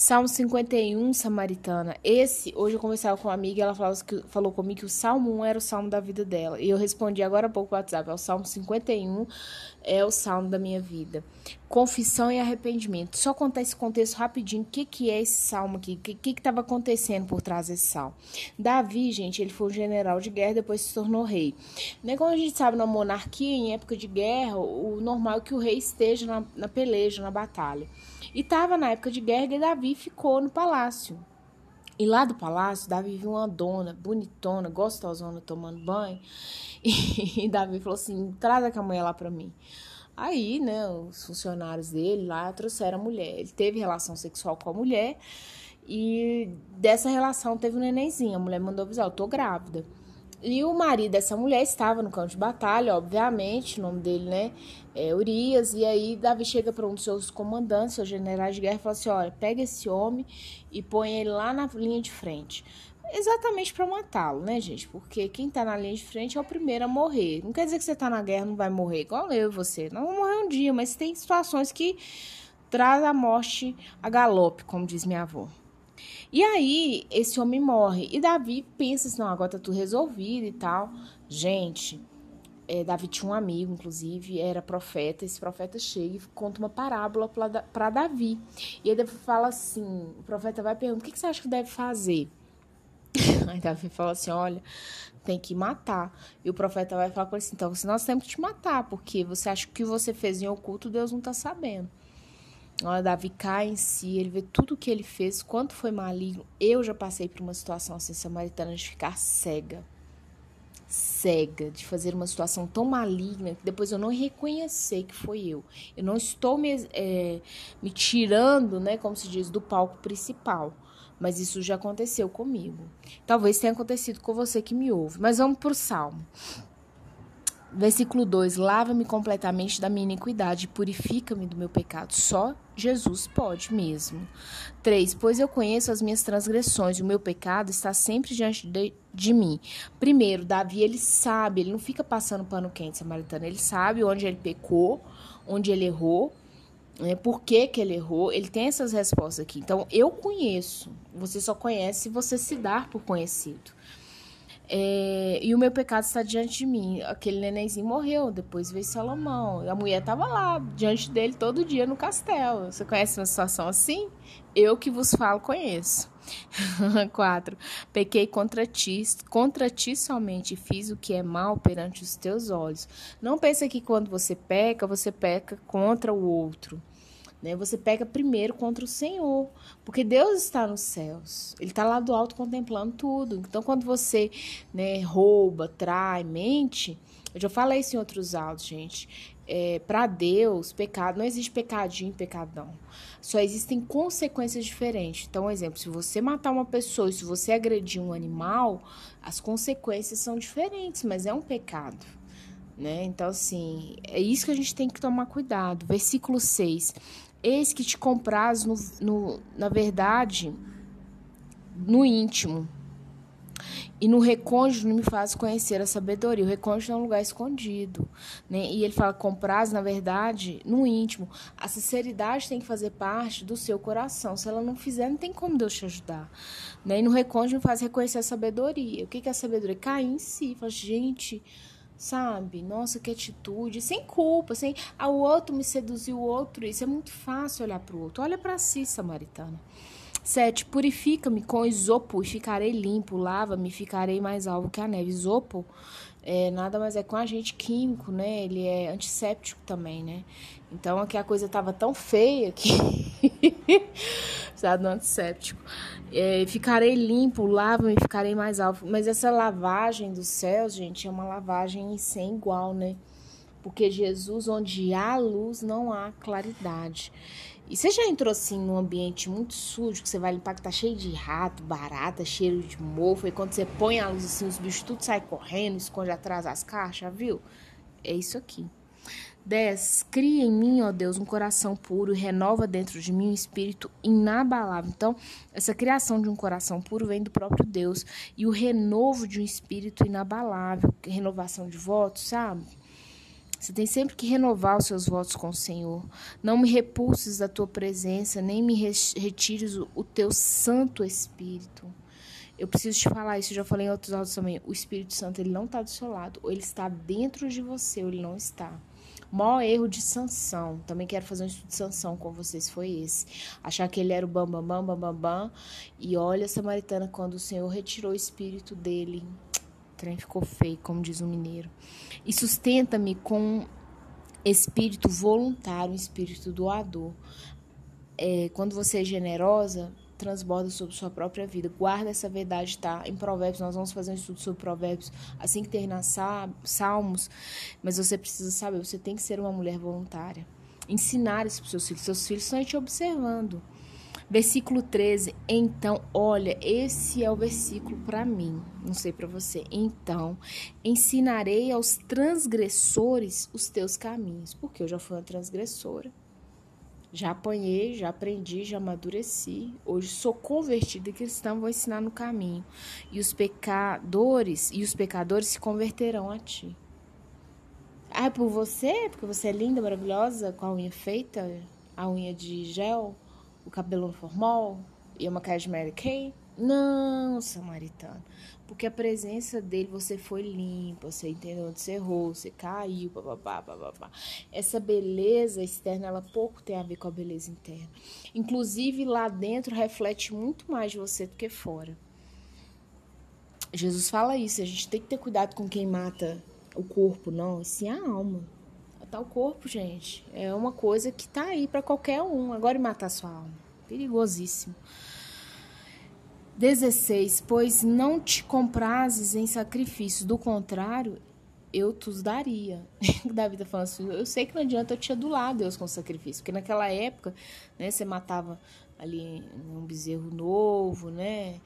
Salmo 51, Samaritana. Esse, hoje eu conversava com uma amiga ela falou, falou comigo que o Salmo 1 era o salmo da vida dela. E eu respondi agora há pouco no WhatsApp. É o Salmo 51, é o salmo da minha vida. Confissão e arrependimento. Só contar esse contexto rapidinho. O que, que é esse salmo aqui? O que estava acontecendo por trás desse salmo? Davi, gente, ele foi um general de guerra depois se tornou rei. Né, como a gente sabe, na monarquia, em época de guerra, o normal é que o rei esteja na, na peleja, na batalha. E estava na época de guerra e Davi ficou no palácio. E lá do palácio, Davi viu uma dona bonitona, gostosona, tomando banho. E, Davi falou assim: traz a mulher lá para mim. Aí, né, os funcionários dele lá trouxeram a mulher. Ele teve relação sexual com a mulher e dessa relação teve um nenenzinho. A mulher mandou avisar: eu tô grávida. E o marido dessa mulher estava no campo de batalha, obviamente, o nome dele, né, é Urias. E aí Davi chega para um dos seus comandantes, seus generais de guerra, e fala assim: olha, pega esse homem e põe ele lá na linha de frente. Exatamente para matá-lo, né, gente? Porque quem tá na linha de frente é o primeiro a morrer. Não quer dizer que você tá na guerra não vai morrer, igual eu e você. Não vou morrer um dia, mas tem situações que traz a morte a galope, como diz minha avó. E aí, esse homem morre. E Davi pensa assim: não, agora tá tudo resolvido e tal. Gente, é, Davi tinha um amigo, inclusive, era profeta. Esse profeta chega e conta uma parábola para Davi. E Davi fala assim: o profeta vai perguntar: o que, que você acha que deve fazer? Aí Davi fala assim: olha, tem que matar. E o profeta vai falar com ele assim: então, nós temos que te matar, porque você acha que o que você fez em oculto, Deus não tá sabendo. Olha, Davi cai em si, ele vê tudo o que ele fez, quanto foi maligno. Eu já passei por uma situação assim, samaritana, de ficar cega. Cega, de fazer uma situação tão maligna que depois eu não reconhecer que foi eu. Eu não estou me, é, me tirando, né, como se diz, do palco principal. Mas isso já aconteceu comigo. Talvez tenha acontecido com você que me ouve. Mas vamos para o salmo. Versículo 2: Lava-me completamente da minha iniquidade, purifica-me do meu pecado. Só Jesus pode mesmo. 3: Pois eu conheço as minhas transgressões, o meu pecado está sempre diante de, de mim. Primeiro, Davi, ele sabe, ele não fica passando pano quente, samaritano. Ele sabe onde ele pecou, onde ele errou, né, por que, que ele errou. Ele tem essas respostas aqui. Então, eu conheço. Você só conhece se você se dar por conhecido. É, e o meu pecado está diante de mim. Aquele nenenzinho morreu, depois veio Salomão. A mulher estava lá, diante dele, todo dia no castelo. Você conhece uma situação assim? Eu que vos falo, conheço. 4. Pequei contra ti, contra ti somente fiz o que é mal perante os teus olhos. Não pense que quando você peca, você peca contra o outro. Né? Você pega primeiro contra o Senhor, porque Deus está nos céus. Ele está lá do alto contemplando tudo. Então, quando você né, rouba, trai, mente, eu já falei isso em outros áudios, gente. É, para Deus, pecado não existe pecadinho e pecadão. Só existem consequências diferentes. Então, um exemplo, se você matar uma pessoa se você agredir um animal, as consequências são diferentes, mas é um pecado. Né? Então, assim, é isso que a gente tem que tomar cuidado. Versículo 6. Eis que te compraz, no, no, na verdade, no íntimo. E no recôndito me faz conhecer a sabedoria. O recôndito é um lugar escondido. Né? E ele fala: compraz, na verdade, no íntimo. A sinceridade tem que fazer parte do seu coração. Se ela não fizer, não tem como Deus te ajudar. Né? E no recôndito me faz reconhecer a sabedoria. O que é a sabedoria? Cair em si. Fala, gente sabe? Nossa, que atitude, sem culpa, sem ah, o outro me seduziu o outro, isso é muito fácil olhar para o outro. Olha para si, samaritana. 7. Purifica-me com isopo e ficarei limpo. Lava-me e ficarei mais alvo que a neve. Isopo é, nada mais é com agente químico, né? Ele é antisséptico também, né? Então aqui a coisa tava tão feia que precisava do antisséptico. É, ficarei limpo, lavo-me e ficarei mais alto. Mas essa lavagem dos céus, gente, é uma lavagem sem igual, né? Porque Jesus, onde há luz, não há claridade. E você já entrou assim num ambiente muito sujo, que você vai limpar que tá cheio de rato, barata, cheiro de mofo, e quando você põe a luz assim, os bichos tudo saem correndo, esconde atrás das caixas, viu? É isso aqui. 10. Cria em mim, ó Deus, um coração puro e renova dentro de mim um espírito inabalável. Então, essa criação de um coração puro vem do próprio Deus. E o renovo de um espírito inabalável, renovação de votos, sabe? Você tem sempre que renovar os seus votos com o Senhor. Não me repulses da tua presença, nem me retires o teu Santo Espírito. Eu preciso te falar isso, eu já falei em outros áudios também. O Espírito Santo, ele não está do seu lado, ou ele está dentro de você, ou ele não está. O maior erro de sanção, também quero fazer um estudo de sanção com vocês, foi esse. Achar que ele era o bambambam, bam, bam, bam, bam, e olha samaritana quando o Senhor retirou o espírito dele. Trem ficou feio, como diz o mineiro. E sustenta-me com espírito voluntário, espírito doador. É, quando você é generosa, transborda sobre sua própria vida. Guarda essa verdade, tá? Em Provérbios, nós vamos fazer um estudo sobre Provérbios assim que terminar Salmos, mas você precisa saber, você tem que ser uma mulher voluntária. Ensinar isso para seus filhos. Seus filhos estão te observando. Versículo 13. Então, olha, esse é o versículo para mim, não sei para você. Então, ensinarei aos transgressores os teus caminhos, porque eu já fui uma transgressora. Já apanhei, já aprendi, já amadureci. Hoje sou convertida e cristã, vou ensinar no caminho. E os pecadores, e os pecadores se converterão a ti. Ah, é por você? Porque você é linda, maravilhosa, com a unha feita, a unha de gel, o cabelo no formol e uma de Mary Kay? Não, samaritano. Porque a presença dele, você foi limpa, você entendeu onde você errou, você caiu, bababá, bababá. Essa beleza externa, ela pouco tem a ver com a beleza interna. Inclusive, lá dentro reflete muito mais de você do que fora. Jesus fala isso, a gente tem que ter cuidado com quem mata o corpo, não, sim a alma. Matar o corpo, gente, é uma coisa que tá aí para qualquer um. Agora, matar sua alma, perigosíssimo. 16. Pois não te comprases em sacrifícios, do contrário, eu te daria. Davi tá falando assim, eu sei que não adianta eu te adular Deus com sacrifício, porque naquela época, né, você matava ali um bezerro novo, né,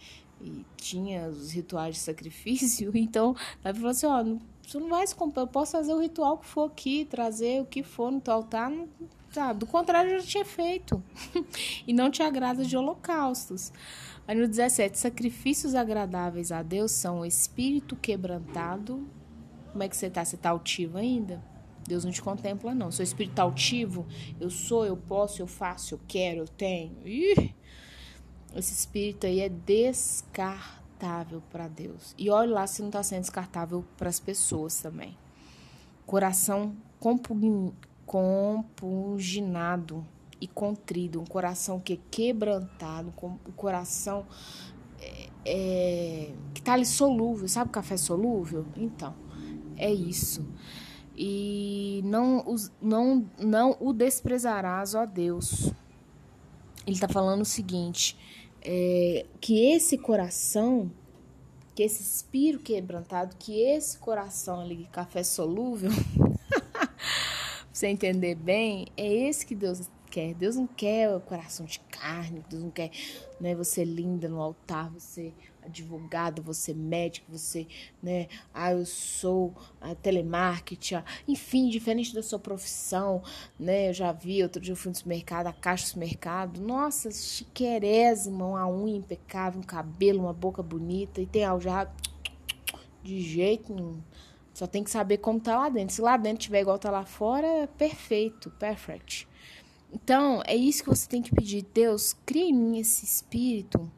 e tinha os rituais de sacrifício, então Davi falou assim, ó, você não vai se comprar, eu posso fazer o ritual que for aqui, trazer o que for no teu altar, não, sabe? Do contrário, eu já tinha feito. e não te agrada de holocaustos. Aí no 17, sacrifícios agradáveis a Deus são o espírito quebrantado. Como é que você está? Você está altivo ainda? Deus não te contempla, não. Seu espírito está altivo? Eu sou, eu posso, eu faço, eu quero, eu tenho. Ih! Esse espírito aí é descartável para Deus. E olha lá se não está sendo descartável para as pessoas também. Coração compunginado e contrido, um coração que é quebrantado, o coração é, é, que tá ali solúvel, sabe o café solúvel? Então, é isso. E não, não, não o desprezarás, ó Deus. Ele está falando o seguinte: é, que esse coração, que esse espírito quebrantado, que esse coração ali, café solúvel, pra você entender bem, é esse que Deus quer. Deus não quer coração de carne, Deus não quer né, você linda no altar, você advogado, você médico, você, né, ah, eu sou a telemarketing, enfim, diferente da sua profissão, né, eu já vi, outro dia eu fui no supermercado, a caixa do supermercado, nossa, chiquerésima, uma unha impecável, um cabelo, uma boca bonita, e tem já de jeito nenhum. Só tem que saber como tá lá dentro. Se lá dentro tiver igual tá lá fora, é perfeito, perfect. Então, é isso que você tem que pedir. Deus, cria em mim esse espírito.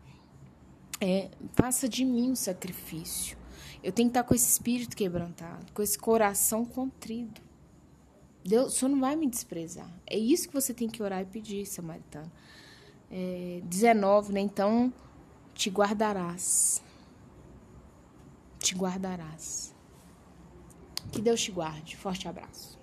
É, faça de mim um sacrifício. Eu tenho que estar com esse espírito quebrantado, com esse coração contrido. Deus, o Senhor não vai me desprezar. É isso que você tem que orar e pedir, samaritano. É, 19, né? Então, te guardarás. Te guardarás. Que Deus te guarde. Forte abraço.